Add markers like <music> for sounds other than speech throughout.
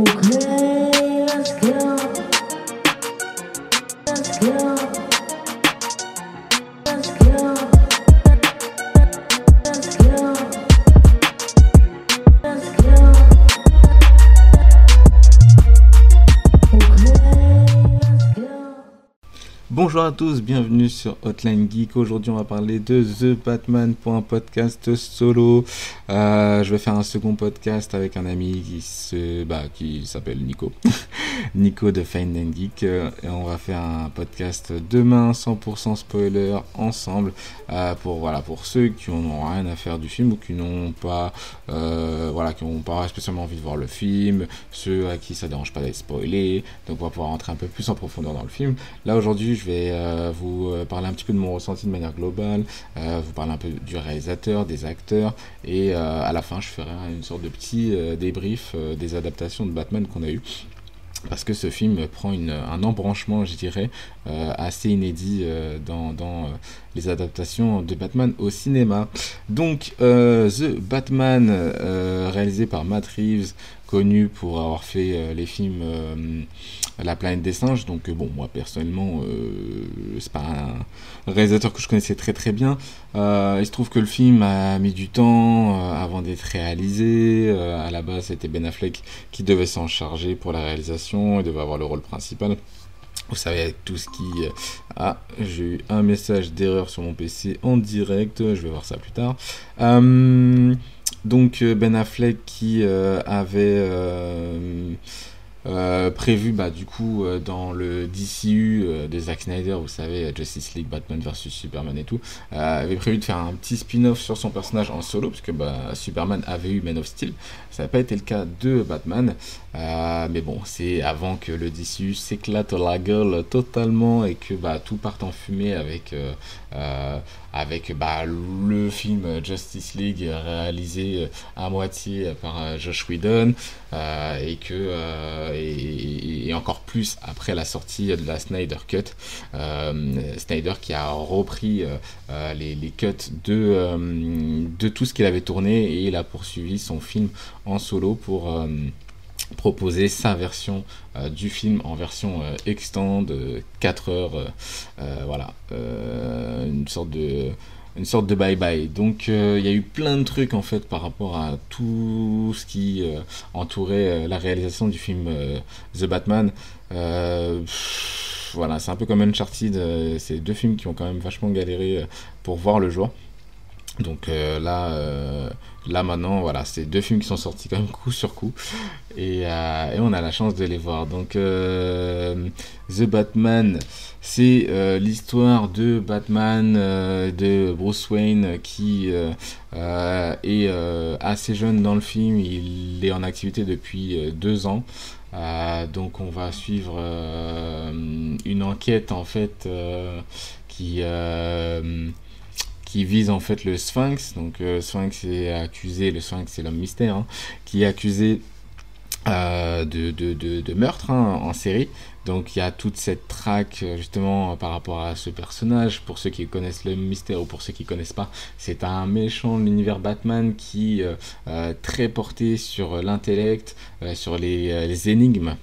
Okay. Bonjour à tous, bienvenue sur Hotline Geek. Aujourd'hui, on va parler de The Batman pour un podcast solo. Euh, je vais faire un second podcast avec un ami qui se, bah, qui s'appelle Nico, <laughs> Nico de Find and Geek. Euh, Et on va faire un podcast demain, 100% spoiler, ensemble, euh, pour voilà, pour ceux qui n'ont rien à faire du film ou qui n'ont pas, voilà, qui n'ont pas spécialement envie de voir le film, ceux à qui ça dérange pas d'être spoilé. Donc, on va pouvoir rentrer un peu plus en profondeur dans le film. Là aujourd'hui, je vais euh, vous euh, parler un petit peu de mon ressenti de manière globale, euh, vous parler un peu du réalisateur, des acteurs, et à la fin, je ferai une sorte de petit débrief des adaptations de Batman qu'on a eu. Parce que ce film prend une- un embranchement, je dirais, assez inédit dans, les adaptations de Batman au cinéma. Donc, The Batman, réalisé par Matt Reeves, connu pour avoir fait euh, les films euh, La planète des singes. Donc, euh, bon, moi personnellement, c'est pas un réalisateur que je connaissais très très bien. Il se trouve que le film a mis du temps avant d'être réalisé. À la base, c'était Ben Affleck qui devait s'en charger pour la réalisation. Il devait avoir le rôle principal. Vous savez, avec tout ce qui... Ah, j'ai eu un message d'erreur sur mon PC en direct. Je vais voir ça plus tard. Donc, euh, Ben Affleck qui euh, avait... euh, prévu bah, du coup dans le DCU de Zack Snyder, vous savez, Justice League, Batman vs Superman et tout, avait prévu de faire un petit spin-off sur son personnage en solo, parce que bah, Superman avait eu Man of Steel. Ça n'a pas été le cas de Batman, mais bon, c'est avant que le DCU s'éclate la gueule totalement et que bah, tout parte en fumée avec, avec bah, le film Justice League réalisé euh, à moitié par euh, Josh Whedon euh, et que euh, et, encore plus après la sortie de la Snyder Cut, euh, Snyder qui a repris euh, les, les cuts de, de tout ce qu'il avait tourné et il a poursuivi son film en solo pour proposer sa version euh, du film en version euh, extend de 4 heures euh, euh, voilà une sorte de une sorte de bye bye. Donc il y a eu plein de trucs en fait par rapport à tout ce qui entourait la réalisation du film The Batman. Voilà c'est un peu comme Uncharted c'est deux films qui ont quand même vachement galéré pour voir le jour donc euh, là, euh, là maintenant, voilà, c'est deux films qui sont sortis quand même coup sur coup, et, euh, et on a la chance de les voir. Donc The Batman, c'est l'histoire de Batman, de Bruce Wayne qui est assez jeune dans le film. Il est en activité depuis deux ans. Donc on va suivre une enquête en fait qui qui vise en fait le Sphinx. Donc euh, Sphinx est accusé, le Sphinx c'est l'homme mystère, hein, qui est accusé euh, de, de, meurtre hein, en série. Donc il y a toute cette traque euh, justement par rapport à ce personnage. Pour ceux qui connaissent le mystère ou pour ceux qui connaissent pas, c'est un méchant de l'univers Batman qui euh, euh, très porté sur l'intellect, sur les énigmes.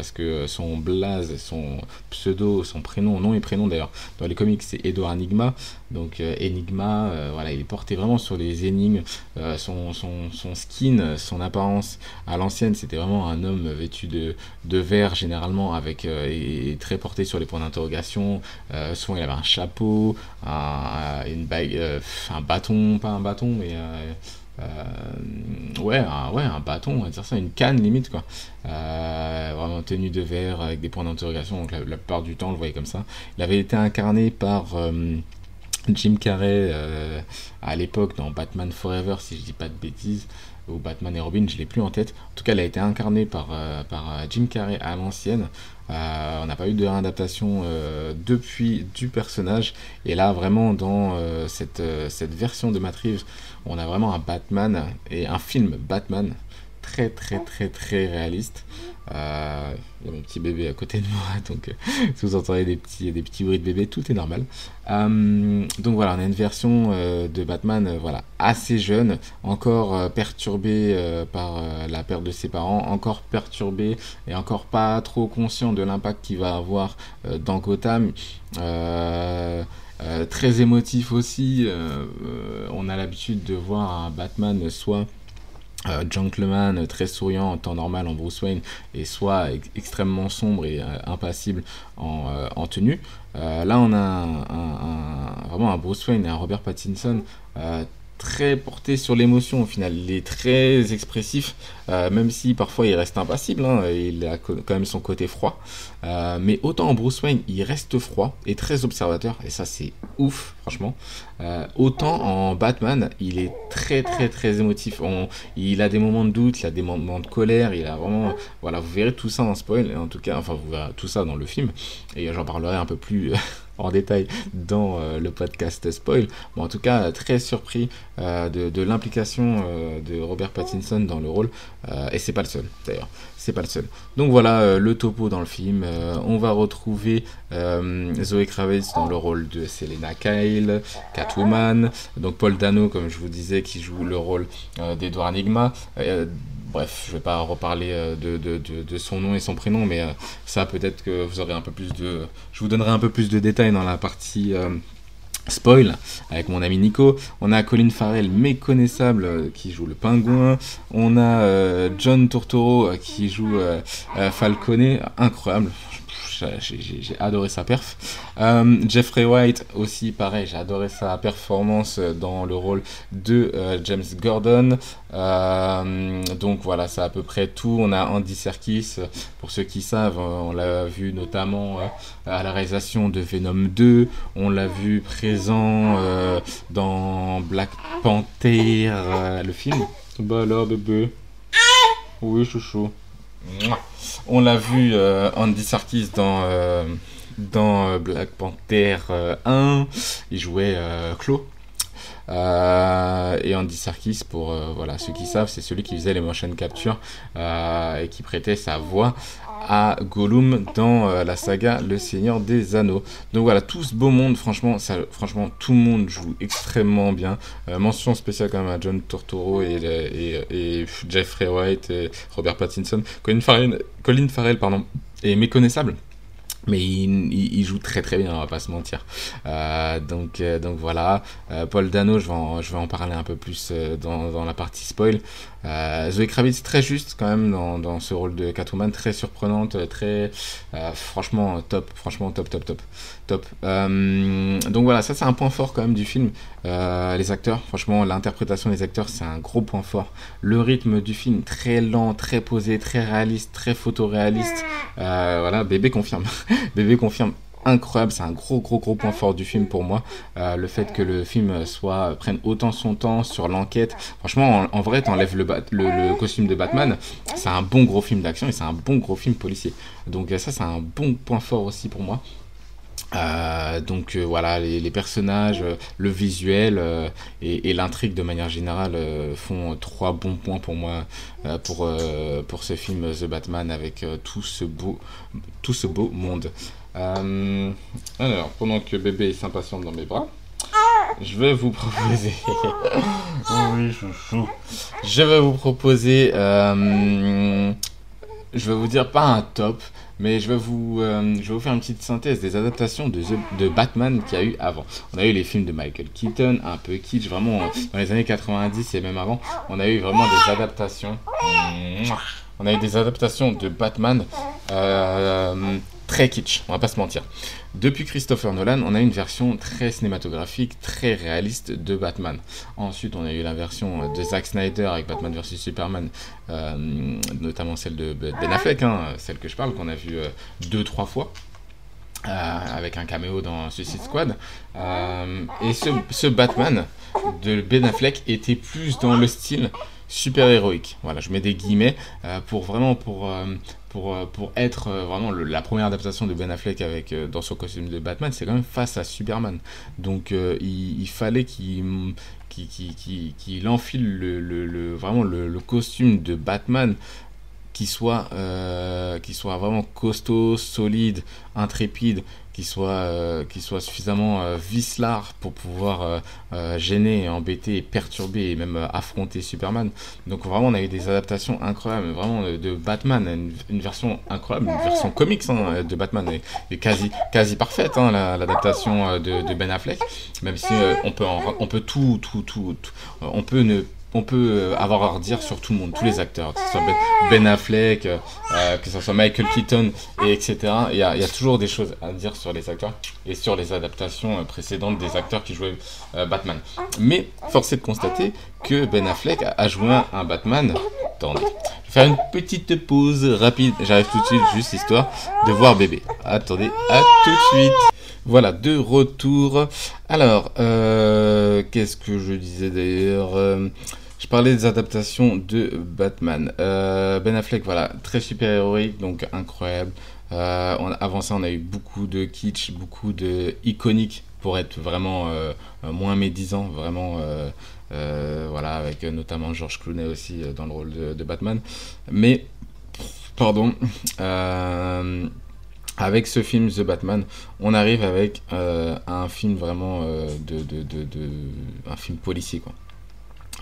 Parce que son blaze, son pseudo, son prénom, nom et prénom d'ailleurs, dans les comics c'est Edward Enigma. Donc euh, Enigma, euh, voilà, il est porté vraiment sur les énigmes. Euh, son, skin, son apparence à l'ancienne, c'était vraiment un homme vêtu de, de vert généralement, avec euh, et, très porté sur les points d'interrogation. Euh, souvent il avait un chapeau, un, une bague, euh, un bâton, pas un bâton, mais euh, euh, ouais, un, ouais, un bâton, on va dire ça, une canne limite quoi. Euh, vraiment tenue de verre avec des points d'interrogation. Donc la, la plupart du temps, on le voyait comme ça. Il avait été incarné par euh, Jim Carrey euh, à l'époque dans Batman Forever, si je dis pas de bêtises, ou Batman et Robin, je l'ai plus en tête. En tout cas, il a été incarné par, euh, par euh, Jim Carrey à l'ancienne. Euh, on n'a pas eu de réadaptation euh, depuis du personnage. Et là, vraiment, dans euh, cette, version de Matt on a vraiment un Batman et un film Batman très très très très réaliste. Euh, Il y a mon petit bébé à côté de moi, <laughs> donc euh, si vous entendez des petits, des petits bruits de bébé, tout est normal. Euh, donc voilà, on a une version de Batman voilà, assez jeune, encore perturbé par la perte de ses parents, encore perturbé et encore pas trop conscient de l'impact qu'il va avoir dans Gotham. Très émotif aussi, on a l'habitude de voir un Batman soit euh, gentleman, très souriant en temps normal en Bruce Wayne, et soit ex- extrêmement sombre et euh, impassible en, euh, en tenue. Euh, là, on a un, un- un- vraiment un Bruce Wayne et un Robert Pattinson euh, très porté sur l'émotion au final. Il est très expressif, euh, même si parfois il reste impassible, hein, il a quand même son côté froid. Euh, mais autant en Bruce Wayne, il reste froid et très observateur, et ça c'est ouf, franchement. Euh, autant en Batman, il est très très très émotif. Il a des moments de doute, il a des moments de colère, il a vraiment. Voilà, vous verrez tout ça en spoil, en tout cas, enfin, vous verrez tout ça dans le film, et j'en parlerai un peu plus en détail dans euh, le podcast spoil. Bon, en tout cas, très surpris euh, de, de l'implication euh, de Robert Pattinson dans le rôle, et c'est pas le seul d'ailleurs, c'est pas le seul. Donc voilà le topo dans le film. On va retrouver Zoé Kravitz dans le rôle de Selena Kyle, Catwoman, donc Paul Dano, comme je vous disais, qui joue le rôle d'Edward Enigma. Euh, bref, je vais pas reparler euh, de, son nom et son prénom, mais euh, ça peut-être que vous aurez un peu plus de... Je vous donnerai un peu plus de détails dans la partie... euh, Spoil avec mon ami Nico. On a Colin Farrell méconnaissable qui joue le pingouin. On a John Turturro qui joue Falconet. Incroyable. J'ai- adoré sa perf. Euh, Jeffrey White aussi, pareil, j'ai adoré sa performance dans le rôle de euh, James Gordon. Euh, donc voilà, c'est à peu près tout. On a Andy Serkis, pour ceux qui savent, on l'a vu notamment euh, à la réalisation de Venom 2. On l'a vu présent euh, dans Black Panther, euh, le film. Bah alors, bébé. Oui, chouchou. On l'a vu euh, Andy Serkis dans, euh, dans euh, Black Panther euh, 1. Il jouait euh, Claw. Euh, et Andy Serkis, pour euh, voilà, ceux qui savent, c'est celui qui faisait les motion capture euh, et qui prêtait sa voix à Gollum dans la saga Le Seigneur des Anneaux. Donc voilà, tout ce beau monde, franchement, ça, franchement, tout le monde joue extrêmement bien. Mention spéciale quand même à John et, et Jeffrey White et Robert Pattinson. Colin Farrell, Colin Farrell pardon, est méconnaissable. Mais il, il- il joue très très bien, on va pas se mentir. Euh, donc, euh, donc voilà, Euh, Paul Dano, je vais, en, je vais en parler un peu plus euh, dans, dans la partie spoil. Euh, Zoé Kravitz très juste quand même dans, dans ce rôle de Catwoman, très surprenante, très euh, franchement top, franchement top, top, top, top. Euh, donc voilà, ça c'est un point fort quand même du film. Euh, les acteurs, franchement, l'interprétation des acteurs c'est un gros point fort. Le rythme du film très lent, très posé, très réaliste, très photoréaliste. Euh, voilà, bébé confirme, <laughs> bébé confirme. Incroyable, c'est un gros gros gros point fort du film pour moi. Euh, le fait que le film soit prenne autant son temps sur l'enquête. Franchement, en, vrai, t'enlèves le, costume de Batman, c'est un bon gros film d'action et c'est un bon gros film policier. Donc euh, ça, c'est un bon point fort aussi pour moi. Euh, donc euh, voilà, les, personnages, euh, le visuel euh, et, l'intrigue de manière générale euh, font trois bons points pour moi euh, pour, euh, ce film The Batman avec euh, tout ce beau monde. Euh, alors, pendant que bébé s'impatiente dans mes bras, je vais vous proposer. <laughs> oui, chouchou. Je vais vous proposer. euh, je vais vous dire pas un top, mais je vais vous, euh, je vais vous faire une petite synthèse des adaptations de, The- de Batman qu'il y a eu avant. On a eu les films de Michael Keaton, un peu kitsch, vraiment dans les années 90 et même avant. On a eu vraiment des adaptations. On a eu des adaptations de Batman euh, très kitsch, on va pas se mentir. Depuis Christopher Nolan, on a une version très cinématographique, très réaliste de Batman. Ensuite, on a eu la version de Zack Snyder avec Batman vs Superman, euh, notamment celle de Ben Affleck, hein, celle que je parle, qu'on a vue euh, deux, trois fois. euh, avec un caméo dans Suicide Squad. Euh, et ce, ce Batman de Ben Affleck était plus dans le style super héroïque. Voilà, je mets des guillemets euh, pour vraiment pour euh, pour, euh, pour être vraiment la première adaptation de Ben Affleck avec dans son costume de Batman, c'est quand même face à Superman. Donc il, fallait qu'il enfile le, le- le- vraiment le costume de Batman qui soit, euh, qui soit vraiment costaud, solide, intrépide, qui soit, euh, qui soit suffisamment euh, vicelard pour pouvoir euh, gêner, embêter, perturber et même affronter Superman. Donc vraiment on a eu des adaptations incroyables, vraiment de, Batman, une, version incroyable, une version comics hein, de Batman, et quasi, quasi parfaite hein, la- l'adaptation de, Ben Affleck, même si on peut, on peut tout, tout, tout, tout- on peut ne on peut euh, avoir à redire sur tout le monde, tous les acteurs, que ce soit Ben, Ben Affleck, euh, euh, que ce soit Michael Keaton, et etc. Il y, a, toujours des choses à dire sur les acteurs et sur les adaptations précédentes des acteurs qui jouaient Batman. Mais force est de constater que Ben Affleck a, joué un Batman. Attendez, je vais faire une petite pause rapide. J'arrive tout de suite, juste histoire de voir bébé. Attendez, à tout de suite. Voilà, de retour. Alors, euh, qu'est-ce que je disais d'ailleurs Euh, Je parlais des adaptations de Batman. Euh, ben Affleck, voilà, très super héroïque, donc incroyable. Avant ça, on a eu beaucoup de kitsch, beaucoup de iconique pour être vraiment moins médisant, vraiment. voilà, avec notamment George Clooney aussi dans le rôle de, Batman. Mais, pardon, avec ce film The Batman, on arrive avec euh, un film vraiment euh, de, de, de, un film policier quoi.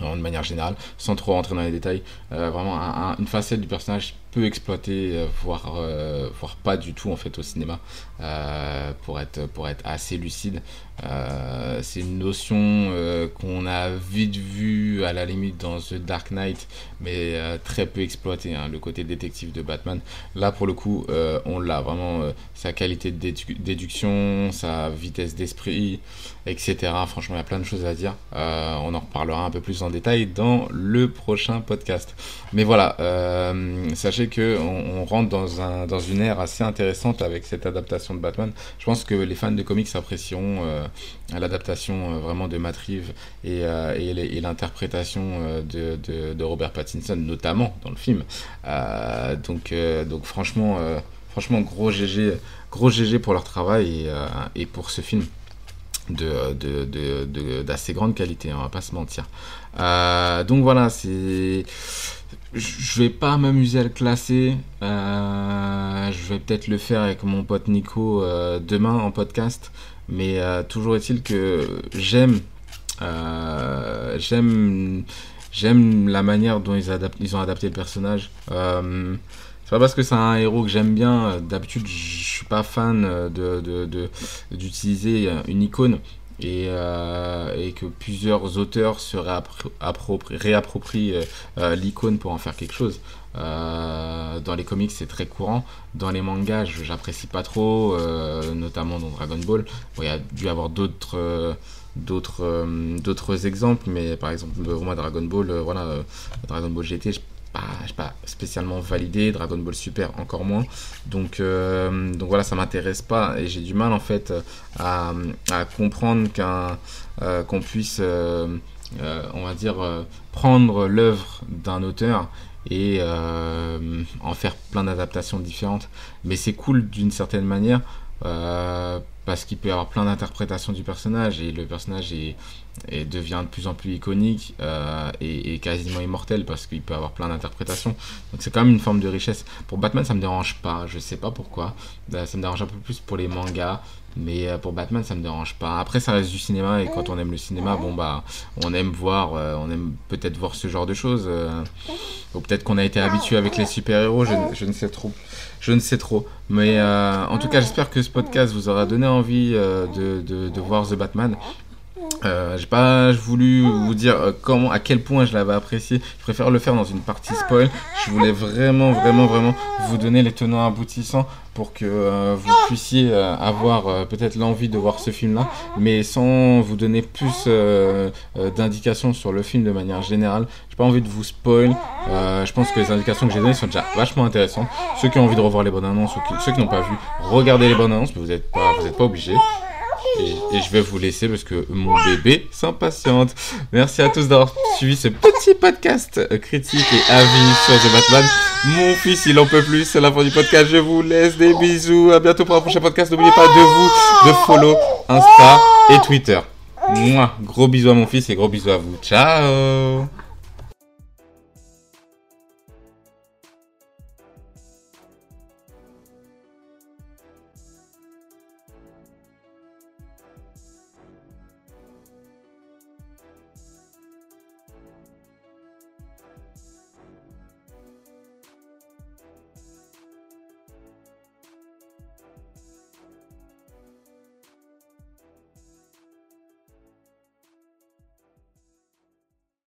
De manière générale, sans trop rentrer dans les détails, euh, vraiment un- un- une facette du personnage peu exploitée, euh, voire, euh, voire pas du tout en fait au cinéma, euh, pour, être, pour être assez lucide. C'est une notion qu'on a vite vue à la limite dans The Dark Knight, mais très peu exploité, hein, le côté détective de Batman. Là pour le coup, on l'a vraiment, sa qualité de dédu- déduction, sa vitesse d'esprit, etc. Franchement, il y a plein de choses à dire. On en reparlera un peu plus en détail dans le prochain podcast. Mais voilà, euh, sachez que on, on rentre dans, un, dans une ère assez intéressante avec cette adaptation de Batman. Je pense que les fans de comics apprécieront euh, l'adaptation euh, vraiment de Matt Reeves et, euh, l'interprétation de, Robert Pattinson, notamment dans le film. Donc, franchement, gros GG, gros GG pour leur travail et, pour ce film d'assez grande qualité, hein, on va pas se mentir. Donc voilà, c'est. Je vais pas m'amuser à le classer. euh, je vais peut-être le faire avec mon pote Nico euh, demain en podcast. Mais euh, toujours est-il que j'aime. j'aime. J'aime la manière dont ils, ont adapté le personnage. C'est pas parce que c'est un héros que j'aime bien. D'habitude, je suis pas fan de- d'utiliser une icône et, euh, et que plusieurs auteurs se réappro- appropri- réapproprient euh, euh, l'icône pour en faire quelque chose. Dans les comics, c'est très courant. Dans les mangas, j'apprécie pas trop, notamment dans Dragon Ball. Il y a dû avoir d'autres. d'autres exemples mais par exemple moi Dragon Ball voilà Dragon Ball GT pas, spécialement validé, Dragon Ball Super encore moins. Donc, euh, donc voilà, ça m'intéresse pas et j'ai du mal en fait à, à comprendre qu'un euh, qu'on puisse, euh, euh, on va dire, euh, prendre l'œuvre d'un auteur et euh, en faire plein d'adaptations différentes. Mais c'est cool d'une certaine manière. Parce qu'il peut y avoir plein d'interprétations du personnage et le personnage et devient de plus en plus iconique euh, et, quasiment immortel parce qu'il peut avoir plein d'interprétations. Donc c'est quand même une forme de richesse. Pour Batman, ça me dérange pas, je sais pas pourquoi. Euh, Ça me dérange un peu plus pour les mangas, mais euh, pour Batman, ça me dérange pas. Après, ça reste du cinéma et quand on aime le cinéma, bon bah, on aime voir, on aime peut-être voir ce genre de choses. ou peut-être qu'on a été habitué avec les super-héros, je, ne- je ne sais trop. Je ne sais trop. Mais en tout cas, j'espère que ce podcast vous aura donné envie euh, de, voir The Batman. Euh, j'ai pas voulu vous dire euh, comment, à quel point je l'avais apprécié. Je préfère le faire dans une partie spoil. Je voulais vraiment, vraiment, vraiment vous donner les tenants aboutissants pour que euh, vous puissiez avoir peut-être l'envie de voir ce film-là, mais sans vous donner plus d'indications sur le film de manière générale. J'ai pas envie de vous spoil. Je pense que les indications que j'ai données sont déjà vachement intéressantes. Ceux qui ont envie de revoir les bandes annonces, ceux qui n'ont pas vu, regardez les bandes annonces, vous n'êtes pas, obligés. Et, je vais vous laisser parce que mon bébé s'impatiente. Merci à tous d'avoir suivi ce petit podcast critique et avis sur The Batman. Mon fils, il en peut plus. C'est la fin du podcast. Je vous laisse des bisous. À bientôt pour un prochain podcast. N'oubliez pas de vous, de follow Insta et Twitter. Mouah. Gros bisous à mon fils et gros bisous à vous. Ciao